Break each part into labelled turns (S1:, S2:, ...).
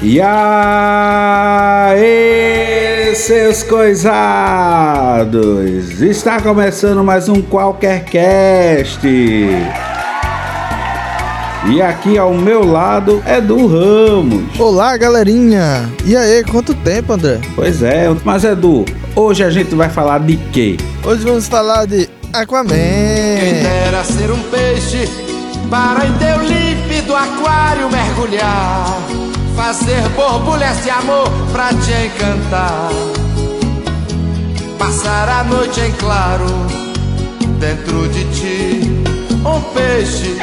S1: E aí, seus coisados! Está começando mais um Qualquer Cast. E aqui ao meu lado é do Ramos.
S2: Olá, galerinha! E aí, quanto tempo, André?
S1: Pois é, mas Edu, hoje a gente vai falar de quê?
S2: Hoje vamos falar de Aquaman.
S3: Quem dera ser um peixe para em teu límpido aquário mergulhar, fazer borbulhas de amor pra te encantar, passar a noite em claro dentro de ti, um peixe.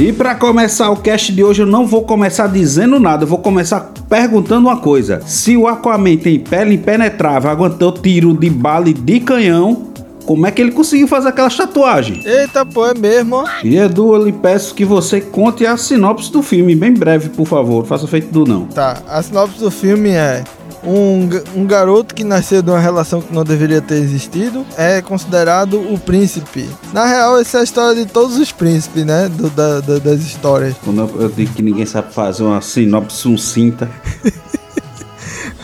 S1: E para começar o cast de hoje, eu não vou começar dizendo nada, eu vou começar perguntando uma coisa. Se o Aquaman tem pele impenetrável, aguentou tiro de bala e de canhão, como é que ele conseguiu fazer aquela tatuagem?
S2: Eita, pô, é mesmo?
S1: E Edu, eu lhe peço que você conte a sinopse do filme, bem breve, por favor. Faça feito do não.
S2: Tá, a sinopse do filme é. Um, um garoto que nasceu de uma relação que não deveria ter existido é considerado o príncipe. Na real, essa é a história de todos os príncipes, né? Do- da- da- das histórias.
S1: Quando eu, eu digo que ninguém sabe fazer uma sinopse sucinta.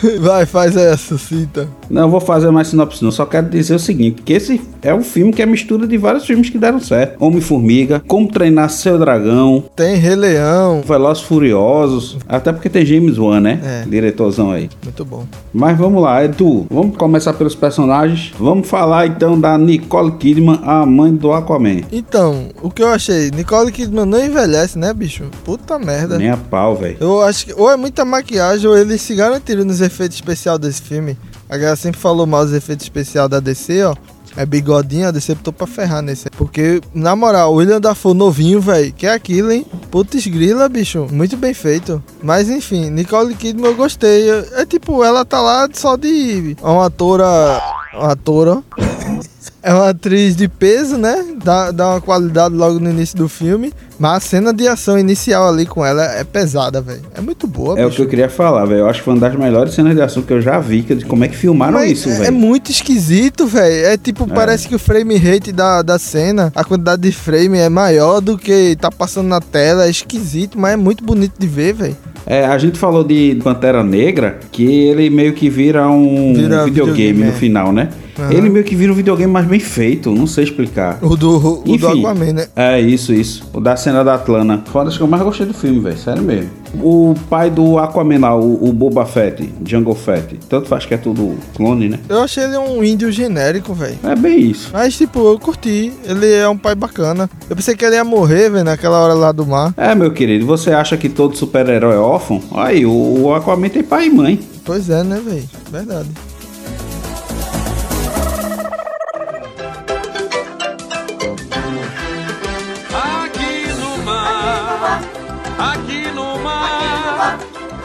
S2: Vai, faz essa, cita.
S1: Não, vou fazer mais sinopse não, só quero dizer o seguinte, que esse é um filme que é mistura de vários filmes que deram certo. Homem-Formiga, Como Treinar Seu Dragão,
S2: Tem Rei Leão.
S1: Velozes Furiosos, até porque tem James Wan, né?
S2: É.
S1: Diretorzão aí.
S2: Muito bom.
S1: Mas vamos lá, Edu, vamos começar pelos personagens. Vamos falar então da Nicole Kidman, a mãe do Aquaman.
S2: Então, o que eu achei? Nicole Kidman não envelhece, né, bicho? Puta merda.
S1: Nem a pau, velho.
S2: Eu acho que ou é muita maquiagem ou eles se garantiram nos efeitos especiais desse filme. A galera sempre falou mal dos efeitos especiais da DC, ó. É bigodinho, a DC botou pra ferrar nesse. Porque, na moral, o William Dafoe novinho, velho. Que é aquilo, hein? Putz grila, bicho. Muito bem feito. Mas, enfim, Nicole Kidman eu gostei. É tipo, ela tá lá só de... Uma atora... Uma atora... É uma atriz de peso, né? Dá, dá uma qualidade logo no início do filme. Mas a cena de ação inicial ali com ela é pesada, velho. É muito boa,
S1: É o
S2: bicho.
S1: que eu queria falar, velho. Eu acho que foi uma das melhores cenas de ação que eu já vi, que- de como é que filmaram
S2: Mas
S1: isso,
S2: é, é
S1: velho.
S2: muito esquisito, velho. É tipo, parece que o frame rate da, da cena, a quantidade de frame é maior do que tá passando na tela. É esquisito, mas é muito bonito de ver, velho.
S1: É, a gente falou de Pantera Negra, que ele meio que vira um
S2: Vira
S1: videogame,
S2: videogame,
S1: no
S2: é.
S1: final, né?
S2: Aham.
S1: Ele meio que vira um videogame mais bem feito, não sei explicar.
S2: O do, o do
S1: Enfim.
S2: Aquaman, né?
S1: É, isso, isso. O da cena da Atlana. Foi uma das que eu mais gostei do filme, velho. Sério mesmo. O pai do Aquaman lá, o, o Boba Fett, Jungle Fett. Tanto faz que é tudo clone, né?
S2: Eu achei ele um índio genérico, velho.
S1: É bem isso.
S2: Mas, tipo, eu curti. Ele é um pai bacana. Eu pensei que ele ia morrer, velho, naquela hora lá do mar.
S1: É, meu querido, você acha que todo super-herói é órfão? Aí, o, o Aquaman tem pai e mãe.
S2: Pois é, né, velho? Verdade.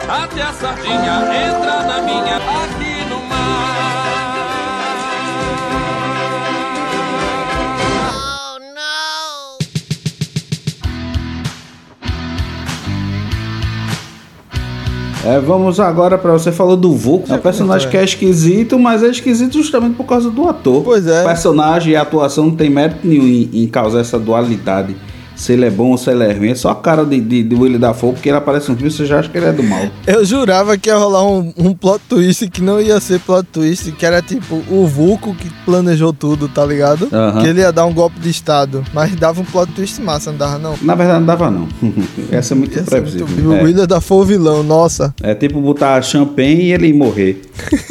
S4: Até a sardinha entra na minha. Aqui no mar.
S1: É, vamos agora pra você falou do Vulco. É um personagem
S2: comentou,
S1: que é esquisito, mas é esquisito justamente por causa do ator.
S2: Pois é.
S1: O personagem e a atuação não tem mérito nenhum em, em causar essa dualidade. Se ele é bom ou se ele é ruim. É só a cara de, de, de Willy Dafoe, porque ele aparece no filme, você já acha que ele é do mal.
S2: Eu jurava que ia rolar um, um plot twist que não ia ser plot twist, que era tipo o Vulco que planejou tudo, tá ligado? Que ele ia dar um golpe de estado. Mas dava um plot twist massa, não dava não.
S1: Na verdade, não dava não. Essa é muito
S2: Ia ser
S1: previsível.
S2: muito... O
S1: É.
S2: William da o vilão, nossa.
S1: É tipo botar champanhe e ele morrer.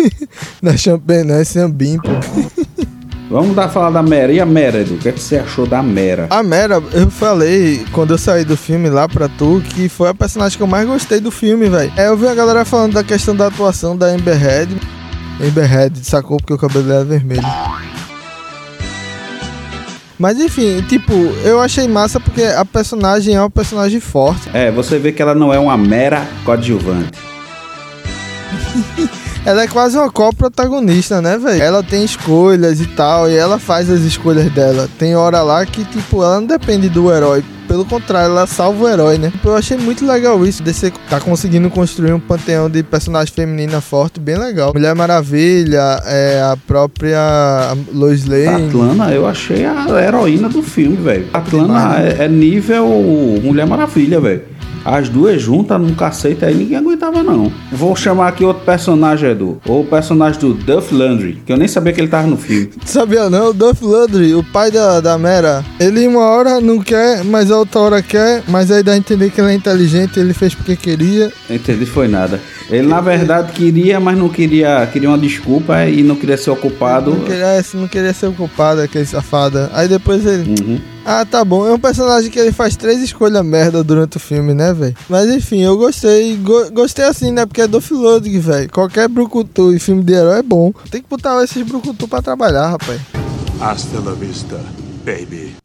S2: Na Champagne, né? Sambim, pô.
S1: Vamos dar falar da Mera. E a Mera, Edu? O que, é que você achou da Mera?
S2: A Mera, eu falei quando eu saí do filme lá pra tu que foi a personagem que eu mais gostei do filme, velho. É, eu vi a galera falando da questão da atuação da Amber Heard. Amber Heard sacou porque o cabelo dela é vermelho. Mas enfim, tipo, eu achei massa porque a personagem é uma personagem forte.
S1: É, você vê que ela não é uma mera coadjuvante.
S2: ela é quase uma co-protagonista, né, velho? Ela tem escolhas e tal, e ela faz as escolhas dela. Tem hora lá que, tipo, ela não depende do herói. Pelo contrário, ela salva o herói, né? Eu achei muito legal isso, de você tá conseguindo construir um panteão de personagem feminina forte, bem legal. Mulher Maravilha, é, a própria Lois Lane.
S1: Atlana, eu achei a heroína do filme, velho. Atlana
S2: né?
S1: é, é nível Mulher Maravilha, velho. As duas juntas num cacete aí ninguém aguentava, não. Vou chamar aqui outro personagem, Edu. O personagem do Duff Landry, que eu nem sabia que ele tava no filme.
S2: Sabia não? O Duff Landry, o pai da, da Mera, ele uma hora não quer, mas a outra hora quer, mas aí dá a entender que ele é inteligente, ele fez porque queria.
S1: Entendi, foi nada. Ele na verdade queria, mas não queria, queria uma desculpa e não queria ser ocupado.
S2: Não queria, não queria ser ocupado, aquele safada. Aí depois ele.
S1: Uhum.
S2: Ah, tá bom. É um personagem que ele faz três escolhas merda durante o filme, né, velho? Mas enfim, eu gostei. Go- gostei assim, né? Porque é do Ludwig, velho. Qualquer brucutu em filme de herói é bom. Tem que botar esses brucutu pra trabalhar, rapaz.
S5: Hasta la vista, baby.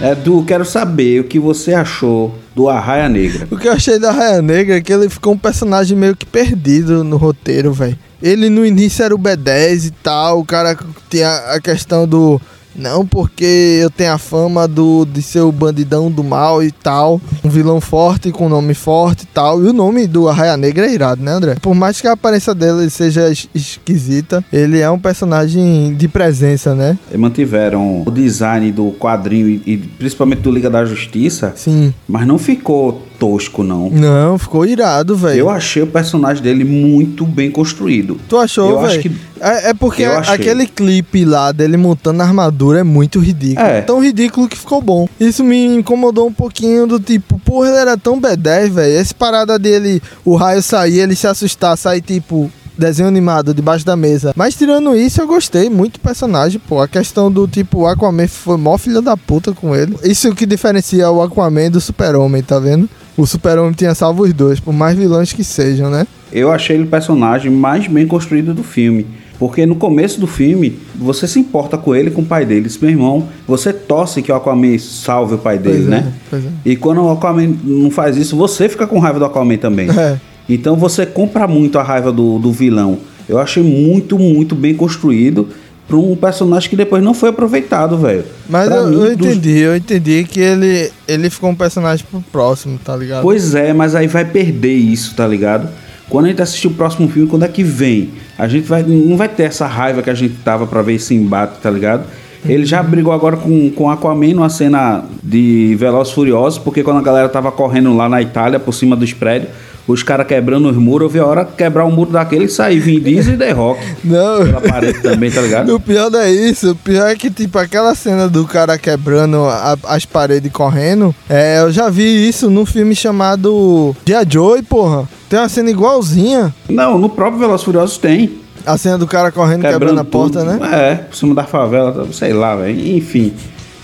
S1: Edu, quero saber o que você achou do Arraia Negra.
S2: O que eu achei da Raia Negra é que ele ficou um personagem meio que perdido no roteiro, velho. Ele no início era o B10 e tal, o cara tinha a questão do. Não, porque eu tenho a fama do, de ser o bandidão do mal e tal. Um vilão forte, com nome forte e tal. E o nome do Arraia Negra é irado, né, André? Por mais que a aparência dele seja es- esquisita, ele é um personagem de presença, né?
S1: Mantiveram o design do quadrinho e, e principalmente do Liga da Justiça,
S2: Sim.
S1: mas não ficou tosco, não.
S2: Não, ficou irado, velho.
S1: Eu achei o personagem dele muito bem construído.
S2: Tu achou, velho?
S1: que-
S2: É, é porque aquele clipe lá dele montando a armadura é muito ridículo.
S1: É.
S2: Tão ridículo que ficou bom. Isso me incomodou um pouquinho do tipo, porra, ele era tão B10, velho. Essa parada dele, o raio sair, ele se assustar, sair tipo. Desenho animado debaixo da mesa. Mas tirando isso, eu gostei muito do personagem, pô. A questão do tipo, o Aquaman foi mó filho da puta com ele. Isso que diferencia o Aquaman do Super-Homem, tá vendo? O Super-Homem tinha salvo os dois, por mais vilões que sejam, né?
S1: Eu achei ele o personagem mais bem construído do filme. Porque no começo do filme, você se importa com ele com o pai dele. Diz, meu irmão, você torce que o Aquaman salve o pai dele,
S2: Pois é,
S1: né?
S2: pois é.
S1: E quando o Aquaman não faz isso, você fica com raiva do Aquaman também.
S2: É.
S1: Então você compra muito a raiva do, do vilão. Eu achei muito, muito bem construído para um personagem que depois não foi aproveitado, velho.
S2: Mas eu,
S1: mim,
S2: eu
S1: dos-
S2: entendi, eu entendi que ele, ele ficou um personagem pro próximo, tá ligado?
S1: Pois é, mas aí vai perder isso, tá ligado? Quando a gente assistir o próximo filme, quando é que vem? A gente vai, não vai ter essa raiva que a gente tava pra ver esse embate, tá ligado? Ele já brigou agora com, com Aquaman numa cena de Velozes Furiosos, porque quando a galera tava correndo lá na Itália, por cima dos prédios, os caras quebrando os muros, eu vi a hora quebrar um muro daquele e sair Vin Diesel e The Rock.
S2: Não.
S1: Pela parede também, tá ligado?
S2: O pior não é isso, o pior é que, tipo, aquela cena do cara quebrando a- as paredes e correndo, é, eu já vi isso num filme chamado Dia Joy, porra. Tem uma cena igualzinha.
S1: Não, no próprio Velozes Furiosos tem.
S2: A cena do cara correndo quebrando, a porta,
S1: tudo.
S2: né?
S1: É, por cima da favela, sei lá, velho. Enfim.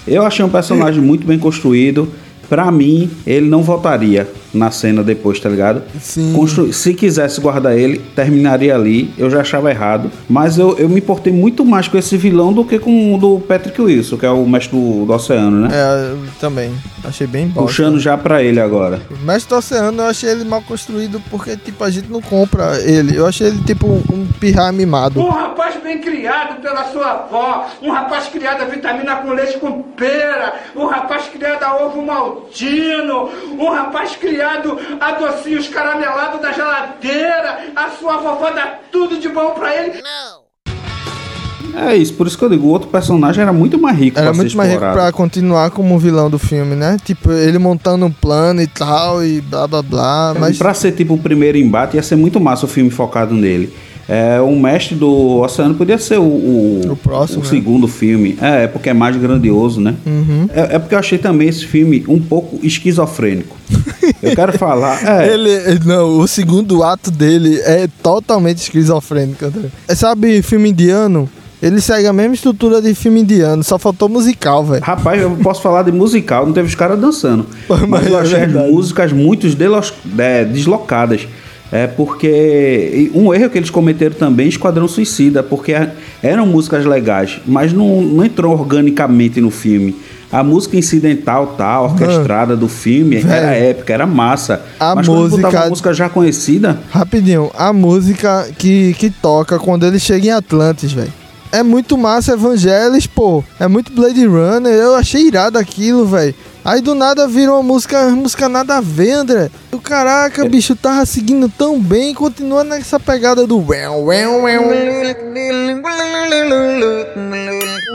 S1: Eu achei um personagem muito bem construído. Pra mim, ele não voltaria na cena depois, tá ligado?
S2: Sim.
S1: Constru- Se quisesse guardar ele, terminaria ali. Eu já achava errado. Mas eu, eu me importei muito mais com esse vilão do que com o do Patrick Wilson, que é o mestre do, do oceano, né?
S2: É, eu também. Achei bem bom.
S1: Puxando já pra ele agora.
S2: O Mestre do Oceano eu achei ele mal construído porque, tipo, a gente não compra ele. Eu achei ele, tipo, um pirra mimado.
S6: Um rapaz bem criado pela sua avó, um rapaz criado a vitamina com leite com pera, um rapaz criado a ovo maltino, um rapaz criado a docinhos caramelados da geladeira, a sua vovó dá tudo de bom pra ele.
S1: É isso, por isso que eu digo, o outro personagem era muito mais rico
S2: Era
S1: pra ser
S2: muito mais rico pra continuar como vilão do filme, né? Tipo, ele montando um plano e tal, e blá blá blá. Mas
S1: Pra ser tipo o primeiro embate, ia ser muito massa o filme focado nele. É, o mestre do Oceano podia ser o, o,
S2: O próximo, né?
S1: segundo filme. É, é porque é mais grandioso, né?
S2: Uhum.
S1: É, é porque eu achei também esse filme um pouco esquizofrênico. eu quero falar. É,
S2: ele. Não, o segundo ato dele é totalmente esquizofrênico, André. É, Sabe, filme indiano? Ele segue a mesma estrutura de filme indiano, só faltou musical, velho.
S1: Rapaz, eu posso falar de musical, não teve os caras dançando.
S2: Mas
S1: Mas eu
S2: é
S1: achei as músicas muito é, deslocadas. É porque. Um erro que eles cometeram também, Esquadrão Suicida, porque eram músicas legais, mas não, não entrou organicamente no filme. A música incidental, tal, orquestrada do filme, era épica, era massa.
S2: A
S1: Mas
S2: música-
S1: uma música já conhecida,
S2: Rapidinho, a música que, que toca quando ele chega em Atlantis, velho. É muito massa, Evangelis, pô. É muito Blade Runner. Eu achei irado aquilo, velho. Aí do nada virou uma música, música nada a ver, André. O caraca, o bicho tava seguindo tão bem, continua nessa pegada do.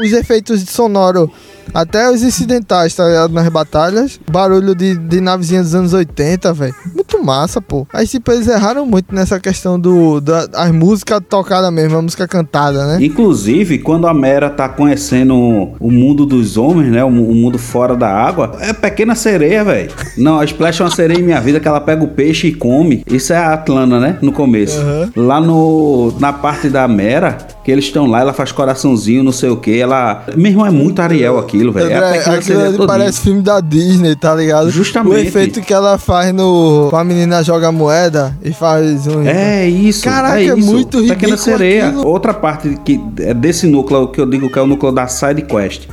S2: Os efeitos sonoros, até os incidentais, tá ligado? Nas batalhas. Barulho de, de navezinha dos anos 80, velho. Muito massa, pô. Aí, tipo, eles erraram muito nessa questão do. Da, as músicas tocadas mesmo, a música cantada, né?
S1: Inclusive, quando a Mera tá conhecendo o mundo dos homens, né? O, o mundo fora da água, é pequena sereia, velho. Não, a Splash é uma sereia em minha vida que ela pega o peixe e come. Isso é a Atlana, né? No começo. Lá no, na parte da Mera, que eles estão lá, ela faz coraçãozinho, não sei o que. Ela. Meu irmão, é muito Ariel aquilo, velho. É pequena
S2: aquilo ali parece filme da Disney, tá ligado?
S1: Justamente.
S2: O efeito que ela faz no. A menina joga moeda e faz um.
S1: É isso.
S2: Caraca,
S1: é,
S2: é
S1: isso.
S2: muito
S1: Pequena
S2: ridículo
S1: sereia.
S2: aquilo.
S1: Outra parte que é desse núcleo que eu digo que é o núcleo da side quest.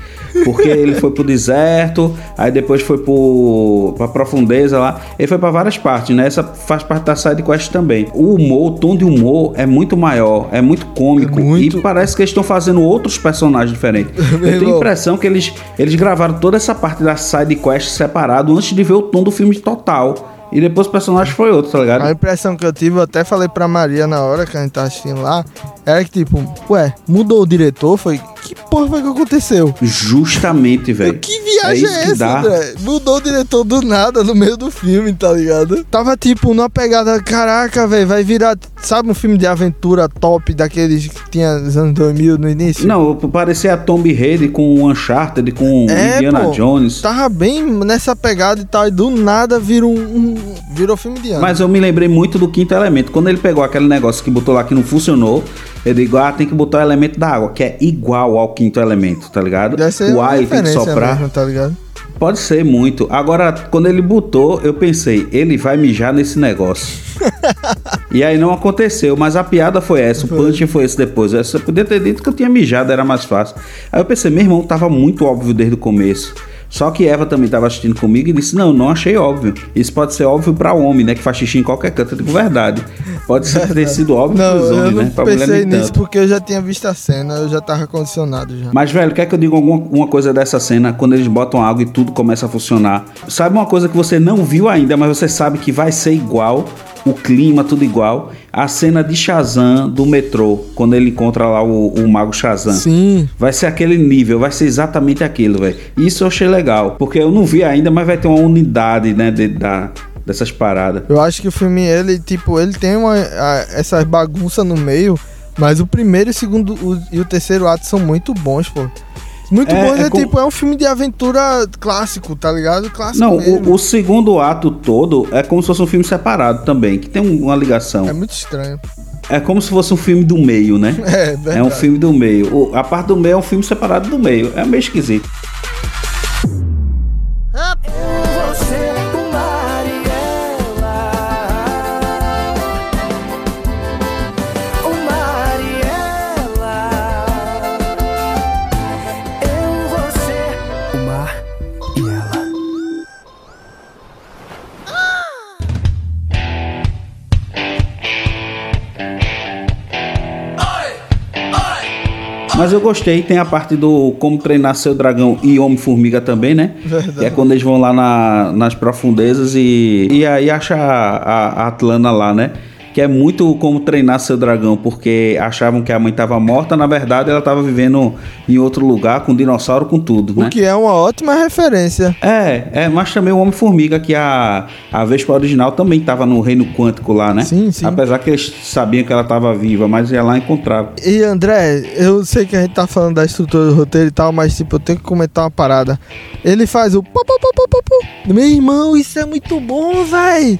S1: Porque ele foi pro deserto, aí depois foi pro, pra profundeza lá. Ele foi pra várias partes, né? Essa faz parte da side quest também. O humor, o tom de humor é muito maior, é muito cômico.
S2: É muito-
S1: E parece que eles estão fazendo outros personagens diferentes. eu tenho a impressão que eles, eles gravaram toda essa parte da side quest separado antes de ver o tom do filme total. E depois o personagem foi outro, tá ligado?
S2: A impressão que eu tive, eu até falei pra Maria na hora que a gente tava assistindo lá, era que tipo, ué, mudou o diretor? Foi. Que porra foi que aconteceu?
S1: Justamente, velho.
S2: Que viagem é,
S1: que
S2: essa. André? Mudou o diretor do nada no meio do filme, tá ligado? Tava tipo numa pegada, caraca, velho, vai virar, sabe, um filme de aventura top daqueles que tinha nos anos 2000 no início?
S1: Não, parecia a Tomb Raider com o Uncharted, com
S2: É,
S1: Indiana
S2: pô.
S1: Jones.
S2: Tava bem nessa pegada e tal, e do nada virou um, um- virou filme de ano.
S1: Mas eu me lembrei muito do quinto elemento. Quando ele pegou aquele negócio que botou lá que não funcionou, eu digo, ah, tem que botar o elemento da água, que é igual ao quinto elemento, tá ligado?
S2: Deve ser
S1: o ar tem que soprar.
S2: mesmo, tá ligado?
S1: Pode ser muito. Agora, quando ele botou, eu pensei, ele vai mijar nesse negócio. e aí não aconteceu, mas a piada foi essa, o punch foi esse depois. Você podia ter dito que eu tinha mijado, era mais fácil. Aí eu pensei, meu irmão, tava muito óbvio desde o começo. Só que Eva também tava assistindo comigo e disse: Não, não achei óbvio. Isso pode ser óbvio pra homem, né? Que faz xixi em qualquer canto. Eu digo, verdade. Pode ser ter sido óbvio pros
S2: eu
S1: homens, né? Pra
S2: pensei nisso
S1: tanto.
S2: porque eu já tinha visto a cena, eu já tava condicionado já.
S1: Mas, velho, quer que eu diga alguma uma coisa dessa cena? Quando eles botam água e tudo começa a funcionar. Sabe uma coisa que você não viu ainda, mas você sabe que vai ser igual? O clima, tudo igual. A cena de Shazam do metrô, quando ele encontra lá o, o mago Shazam.
S2: Sim.
S1: Vai ser aquele nível, vai ser exatamente aquilo, velho. Isso eu achei legal. Porque eu não vi ainda, mas vai ter uma unidade, né? de- da, dessas paradas.
S2: Eu acho que o filme, ele, tipo, ele tem uma, a- essas bagunças no meio, mas o primeiro e o segundo o- e o terceiro ato são muito bons, pô. Muito
S1: É,
S2: bons, é,
S1: é com-
S2: tipo, é um filme de aventura clássico, tá ligado? Clássico
S1: Não,
S2: mesmo.
S1: o, o segundo ato todo é como se fosse um filme separado também, que tem um- uma ligação.
S2: É muito estranho.
S1: É como se fosse um filme do meio, né?
S2: É, verdade.
S1: É um filme do meio. O- a parte do meio é um filme separado do meio. É meio esquisito.
S7: Você,
S1: Mas eu gostei. Tem a parte do Como Treinar Seu Dragão e Homem-Formiga também, né?
S2: Verdade.
S1: Que é quando eles vão lá na- nas profundezas e, e aí acha a, a, a Atlana lá, né? Que é muito como treinar seu dragão, porque achavam que a mãe estava morta, na verdade ela estava vivendo em outro lugar, com dinossauro, com tudo, né?
S2: O que é uma ótima referência.
S1: É, é, mas também o Homem-Formiga, que a, a Vespa original também tava no reino quântico lá, né?
S2: Sim, sim.
S1: Apesar que eles sabiam que ela tava viva, mas ia lá e encontrava.
S2: E André, eu sei que a gente tá falando da estrutura do roteiro e tal, mas tipo, eu tenho que comentar uma parada. Ele faz o. Meu irmão, isso é muito bom, véi.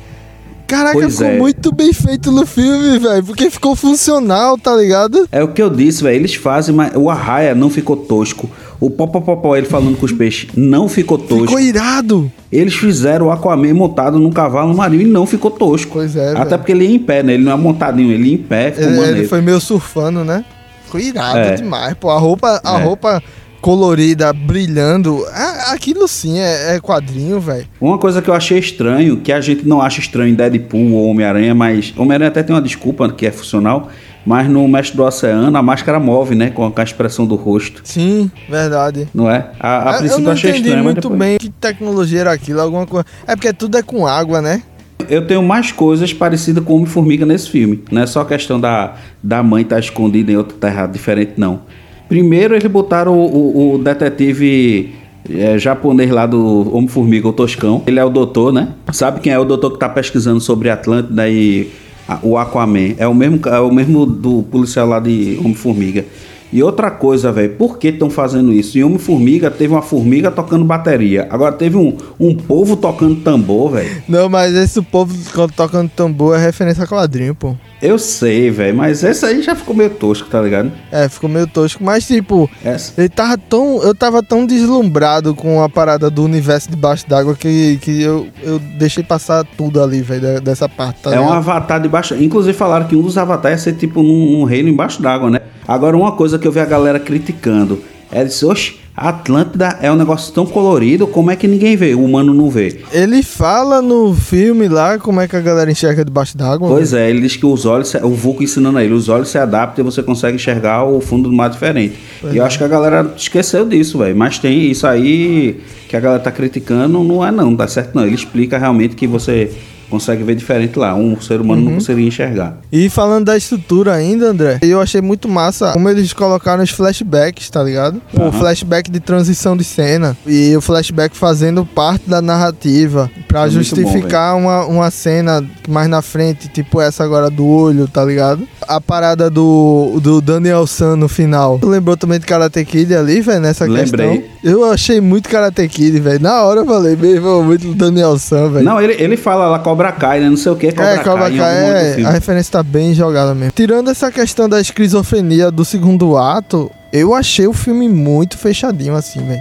S2: Caraca,
S1: Pois
S2: ficou
S1: é.
S2: muito bem feito no filme, velho. Porque ficou funcional, tá ligado?
S1: É o que eu disse, velho. Eles fazem, mas o Arraia não ficou tosco. O Popopopó, ele falando com os peixes, não ficou tosco.
S2: Ficou irado.
S1: Eles fizeram o Aquaman montado num cavalo marinho e não ficou tosco.
S2: Pois é,
S1: Até porque ele ia em pé, né? Ele não é montadinho, ele ia em pé, ficou
S2: Ele,
S1: maneiro.
S2: ele foi meio surfando, né? Ficou irado
S1: É.
S2: demais, pô. A roupa, a
S1: É.
S2: roupa colorida, brilhando. A- Aquilo sim é, é quadrinho, velho.
S1: Uma coisa que eu achei estranho, que a gente não acha estranho em Deadpool ou Homem-Aranha, mas Homem-Aranha até tem uma desculpa que é funcional, mas no Mestre do Oceano a máscara move, né? Com a expressão do rosto,
S2: Sim, verdade.
S1: não é? A, a
S2: eu
S1: princípio eu
S2: não
S1: achei
S2: entendi
S1: estranho,
S2: muito
S1: depois-
S2: bem que tecnologia era aquilo, alguma coisa. É porque tudo é com água, né?
S1: Eu tenho mais coisas parecidas com Homem-Formiga nesse filme. Não é só a questão da, da mãe estar escondida em outra terra diferente, não. Primeiro eles botaram o, o- o detetive é, japonês lá do Homem-Formiga, o Toscão. Ele é o doutor, né? Sabe quem é o doutor que tá pesquisando sobre Atlântida e a- o Aquaman? É o mesmo, é o mesmo do policial lá de Homem-Formiga. E outra coisa, velho, por que estão fazendo isso? Em Homem-Formiga teve uma formiga tocando bateria. Agora teve um, um povo tocando tambor, velho.
S2: Não, mas esse povo tocando tambor é referência a quadrinho, pô.
S1: Eu sei, velho, mas esse aí já ficou meio tosco, tá ligado?
S2: É, ficou meio tosco. Mas, tipo,
S1: Essa.
S2: ele tava tão. Eu tava tão deslumbrado com a parada do universo debaixo d'água que, que eu, eu deixei passar tudo ali, velho, de- dessa parte. Tá
S1: é um
S2: ligado?
S1: avatar debaixo. Inclusive falaram que um dos avatares ia ser tipo num, num reino embaixo d'água, né? Agora, uma coisa que eu vi a galera criticando é disse, oxe, Atlântida é um negócio tão colorido, como é que ninguém vê? O humano não vê.
S2: Ele fala no filme lá como é que a galera enxerga debaixo d'água.
S1: Pois é, ele diz que os olhos, o Vulco ensinando a ele, os olhos se adaptam e você consegue enxergar o fundo do mar diferente. e eu acho que a galera esqueceu disso, velho. Mas tem isso aí que a galera tá criticando, não é não, não dá certo não. Ele explica realmente que você consegue ver diferente lá. Um ser humano não conseguiria enxergar.
S2: E falando da estrutura ainda, André, eu achei muito massa como eles colocaram os flashbacks, tá ligado? O flashback de transição de cena e o flashback fazendo parte da narrativa pra
S1: Foi muito
S2: justificar uma, uma cena mais na frente, tipo essa agora do olho, tá ligado? A parada do, do Daniel San no final. Tu lembrou também de Karate Kid ali, velho, nessa
S1: Lembrei.
S2: questão? Eu achei muito Karate Kid, velho. Na hora eu falei, meu irmão, muito Daniel San, velho.
S1: Não, ele, ele fala lá Cobra Kai, né? Não sei o que, Cobra
S2: É, Cobra
S1: Kai. em
S2: Kai é,
S1: filme.
S2: a referência tá bem jogada mesmo. Tirando essa questão da esquizofrenia do segundo ato, eu achei o filme muito fechadinho assim, velho.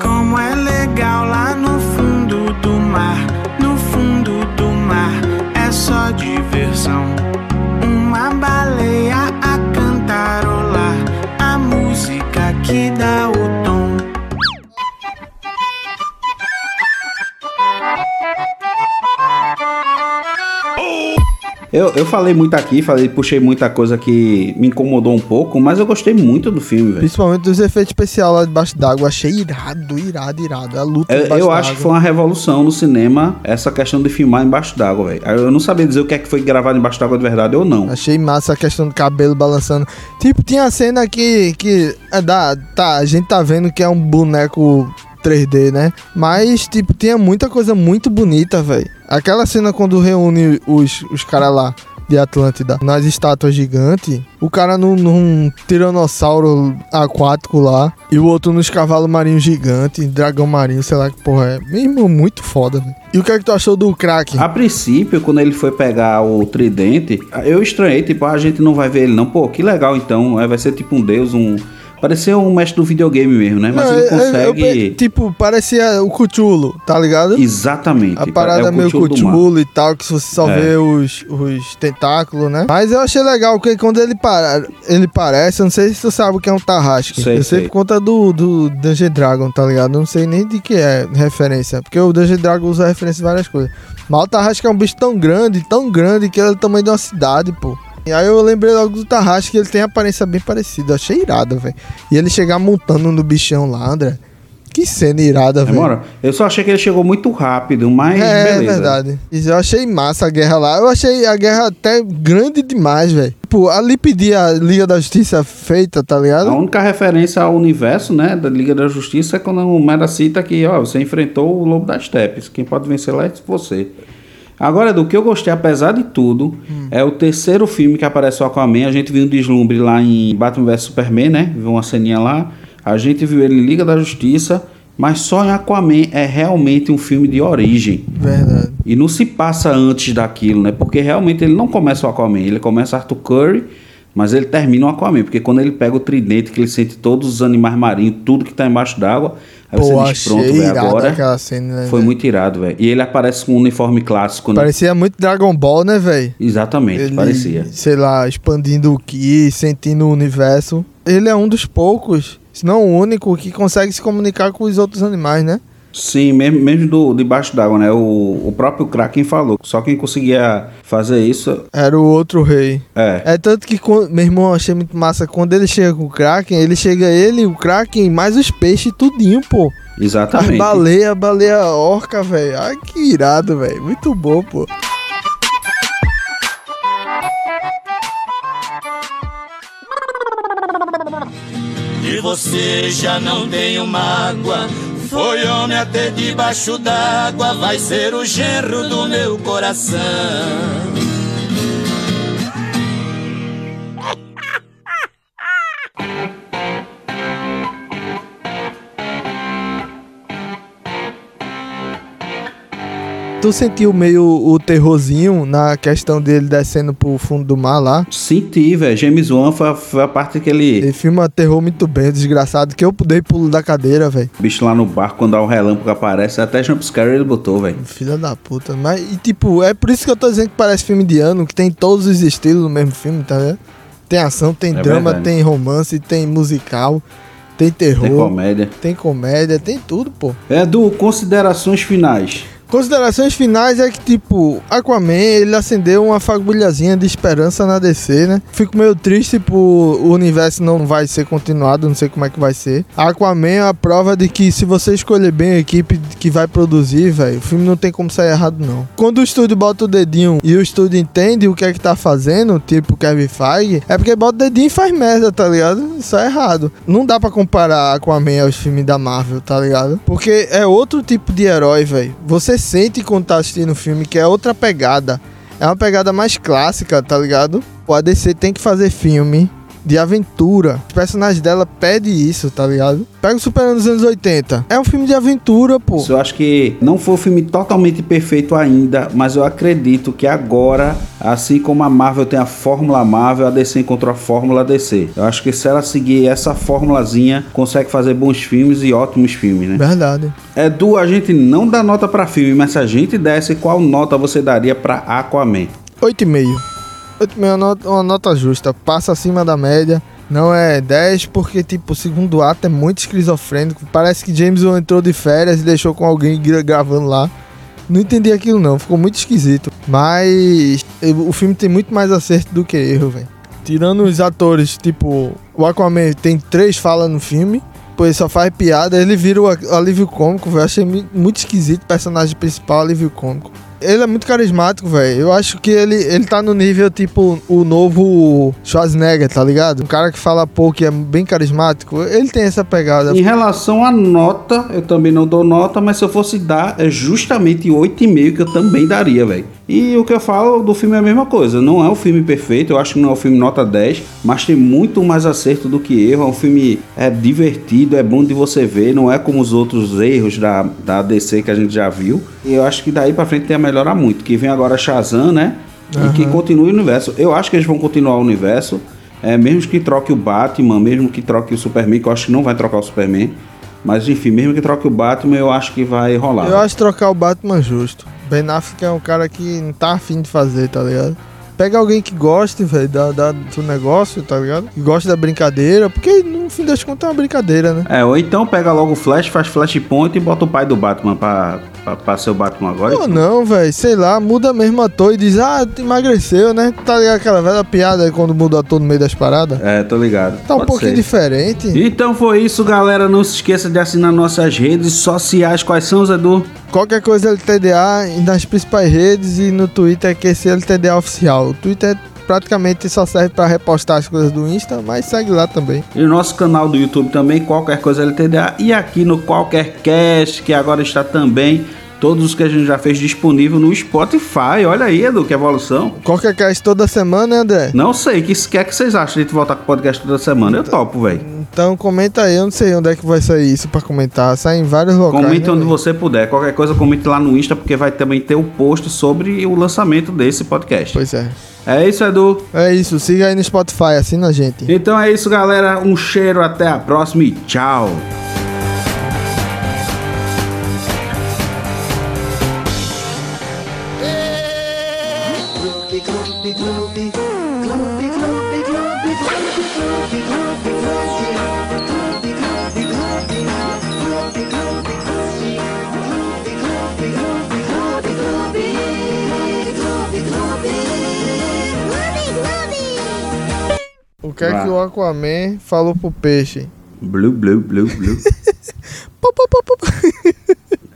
S8: Como
S1: Eu, eu falei muito aqui, falei, puxei muita coisa que me incomodou um pouco, mas eu gostei muito do filme, velho.
S2: Principalmente dos efeitos especiais lá debaixo d'água. Achei irado, irado, irado. A luta
S1: Eu, eu acho que foi uma revolução no cinema essa questão de filmar embaixo d'água, velho. Eu não sabia dizer o que é que foi gravado embaixo d'água de verdade ou não.
S2: Achei massa a questão do cabelo balançando. Tipo, tinha a cena que. que é da, tá, a gente tá vendo que é um boneco 3D, né? Mas, tipo, tinha muita coisa muito bonita, velho. Aquela cena quando reúne os, os caras lá de Atlântida nas estátuas gigantes, o cara num, num tiranossauro aquático lá e o outro nos cavalos marinhos gigantes, dragão marinho, sei lá que porra é. Mesmo muito foda, velho. E o que é que tu achou do crack?
S1: A princípio, quando ele foi pegar o tridente, eu estranhei, tipo, ah, a gente não vai ver ele não. Pô, que legal então. Aí vai ser tipo um deus, um. Parecia um mestre do videogame mesmo, né? Mas
S2: Não,
S1: ele
S2: eu- eu-
S1: consegue.
S2: tipo, parecia o Cthulhu, tá ligado?
S1: Exatamente.
S2: A parada
S1: é
S2: meio.
S1: Cthulhu
S2: e tal, que você só
S1: É.
S2: vê os, os tentáculos, né? Mas eu achei legal, porque quando ele, para, ele parece, eu não sei se tu sabe o que é um Tarrasque.
S1: Sei,
S2: eu sei
S1: sei.
S2: por conta do, do Dungeon Dragon, tá ligado? Eu não sei nem de que é referência, porque o Dungeon Dragon usa referência em várias coisas. Mas o Tarrasque é um bicho tão grande, tão grande, que ele é do tamanho de uma cidade, pô. E aí eu lembrei logo do Tarrasque, que ele tem aparência bem parecida. Eu achei irado, velho. E ele chegar montando no bichão lá, André. Que cena irada, velho.
S1: Eu só achei que ele chegou muito rápido, mas
S2: É,
S1: beleza.
S2: verdade. Eu achei massa a guerra lá. Eu achei a guerra até grande demais, velho. Tipo, ali pedir a Liga da Justiça feita, tá ligado?
S1: A única referência ao universo, né, da Liga da Justiça é quando o Mera cita que, ó, você enfrentou o Lobo das Steppes. Quem pode vencer lá é você. Agora, do que eu gostei, apesar de tudo, é o terceiro filme que aparece o Aquaman. A gente viu um deslumbre lá em Batman vs Superman, né? Viu uma ceninha lá. A gente viu ele em Liga da Justiça. Mas só em Aquaman é realmente um filme de origem.
S2: Verdade.
S1: E não se passa antes daquilo, né? Porque realmente ele não começa o Aquaman, ele começa Arthur Curry, Mas ele termina o Aquaman, porque quando ele pega o tridente, que ele sente todos os animais marinhos, tudo que tá embaixo d'água, aí
S2: Pô,
S1: você diz, pronto, velho, agora
S2: cena, né,
S1: foi
S2: velho?
S1: muito irado, velho. E ele aparece com um uniforme clássico, né?
S2: Parecia muito Dragon Ball, né, velho?
S1: Exatamente,
S2: Ele,
S1: parecia.
S2: sei lá, expandindo o Ki, sentindo o universo. Ele é um dos poucos, se não o único, que consegue se comunicar com os outros animais, né?
S1: Sim, mesmo, mesmo do, debaixo d'água, né? O, o próprio Kraken falou. Só quem conseguia fazer isso
S2: Era o outro rei.
S1: é.
S2: É tanto que, quando- meu irmão, eu achei muito massa. Quando ele chega com o Kraken, ele chega ele, o Kraken, mais os peixes, tudinho, pô. As
S1: Exatamente.
S2: baleia, baleia orca, velho. Ai, que irado, velho. Muito bom, pô.
S9: E você já não tenho mágoa. Foi homem até debaixo d'água, vai ser o genro do meu coração.
S2: Tu sentiu meio o terrorzinho na questão dele descendo pro fundo do mar lá?
S1: Senti, velho. James Wan foi a, foi a parte que ele.
S2: Ele filma terror muito bem, desgraçado, que eu dei pulo da cadeira, velho.
S1: Bicho lá no barco, quando dá o relâmpago aparece, até jumpscare ele botou, velho.
S2: Filha da puta. Mas, e tipo, é por isso que eu tô dizendo que parece filme de ano, que tem todos os estilos no mesmo filme, tá vendo? Tem ação, tem
S1: É
S2: drama,
S1: verdade.
S2: tem romance, tem musical, tem terror,
S1: Tem comédia.
S2: tem comédia, tem tudo, pô.
S1: É do Considerações Finais.
S2: Considerações finais é que, tipo, Aquaman, ele acendeu uma fagulhazinha de esperança na DC, né? Fico meio triste por o universo não vai ser continuado, não sei como é que vai ser. Aquaman é a prova de que se você escolher bem a equipe que vai produzir, velho, o filme não tem como sair errado, não. Quando o estúdio bota o dedinho e o estúdio entende o que é que tá fazendo, tipo Kevin Feige, é porque bota o dedinho e faz merda, tá ligado? Isso é errado. Não dá pra comparar Aquaman aos filmes da Marvel, tá ligado? Porque é outro tipo de herói, velho. Você sente quando tá assistindo o filme que é outra pegada. É uma pegada mais clássica, tá ligado? O ADC tem que fazer filme de aventura. Os personagens dela pedem isso, tá ligado? Pega o Superman dos anos 80. É um filme de aventura, pô.
S1: Eu acho que não foi um filme totalmente perfeito ainda, mas eu acredito que agora, assim como a Marvel tem a fórmula Marvel, a DC encontrou a fórmula DC. Eu acho que se ela seguir essa formulazinha, consegue fazer bons filmes e ótimos filmes, né?
S2: Verdade.
S1: Edu, a gente não dá nota pra filme, mas se a gente desse, qual nota você daria pra Aquaman?
S2: 8,5. 8,5 é uma nota, justa. Passa acima da média. Não é 10 porque, tipo, o segundo ato é muito esquizofrênico. Parece que James entrou de férias e deixou com alguém gra- gravando lá. Não entendi aquilo não, ficou muito esquisito. Mas o filme tem muito mais acerto do que erro, velho. Tirando os atores, tipo, o Aquaman tem três falas no filme. Pois só faz piada, ele vira o alívio cômico, velho. Achei muito esquisito o personagem principal, alívio cômico. Ele é muito carismático, velho. Eu acho que ele, ele tá no nível, tipo, o novo Schwarzenegger, tá ligado? Um cara que fala pouco e é bem carismático. Ele tem essa pegada.
S1: Em relação à nota, eu também não dou nota, mas se eu fosse dar, é justamente 8,5 que eu também daria, velho. E o que eu falo do filme é a mesma coisa. Não é um filme perfeito, eu acho que não é um filme nota 10, mas tem muito mais acerto do que erro. É um filme é divertido, é bom de você ver, não é como os outros erros da, da DC que a gente já viu. E eu acho que daí pra frente tem a melhorar muito. Que vem agora Shazam, né? E que continue o universo. Eu acho que eles vão continuar o universo. É, mesmo que troque o Batman, mesmo que troque o Superman, que eu acho que não vai trocar o Superman. Mas enfim, mesmo que troque o Batman, eu acho que vai rolar.
S2: Eu acho trocar o Batman justo. Ben Affleck é um cara que não tá afim de fazer, tá ligado? Pega alguém que goste, velho, da, da- do negócio, tá ligado? Que goste da brincadeira, porque no fim das contas é uma brincadeira, né?
S1: É, ou então pega logo o Flash, faz Flashpoint e bota o pai do Batman pra, pra, pra ser o Batman agora.
S2: Ou não, velho, sei lá, muda mesmo ator e diz, ah, tu emagreceu, né? Tá ligado aquela velha piada aí quando muda ator no meio das paradas?
S1: É, tô ligado.
S2: Tá um
S1: Pode
S2: pouquinho
S1: ser.
S2: diferente.
S1: Então foi isso, galera. Não se esqueça de assinar nossas redes sociais. Quais são, Edu?
S2: Qualquer coisa LTDA nas principais redes e no Twitter que esse LTDA oficial. O Twitter praticamente só serve pra repostar as coisas do Insta, mas segue lá também.
S1: E o nosso canal do YouTube também, qualquer coisa LTDA. E aqui no Qualquer Cast, que agora está também todos os que a gente já fez disponível no Spotify. Olha aí, Edu, que evolução.
S2: Qualquer cast toda semana, né, André?
S1: Não sei, o que, que é que vocês acham de a gente voltar com o podcast toda semana? Eu topo, velho.
S2: Então comenta aí, eu não sei onde é que vai sair isso pra comentar. Sai em vários locais.
S1: Comente
S2: né,
S1: onde você puder. Qualquer coisa, comente lá no Insta, porque vai também ter o post sobre o lançamento desse podcast.
S2: Pois é.
S8: É isso, Edu.
S2: É isso, siga aí no Spotify, assina a gente.
S8: Então é isso, galera. Um cheiro, até a próxima e tchau.
S2: Que é que o Aquaman falou pro peixe?
S8: Blue, blue, blue, blue.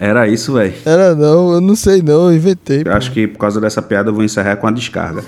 S8: Era isso, velho.
S2: Era não, eu não sei não, eu inventei. pô.
S8: Acho que por causa dessa piada eu vou encerrar com a descarga.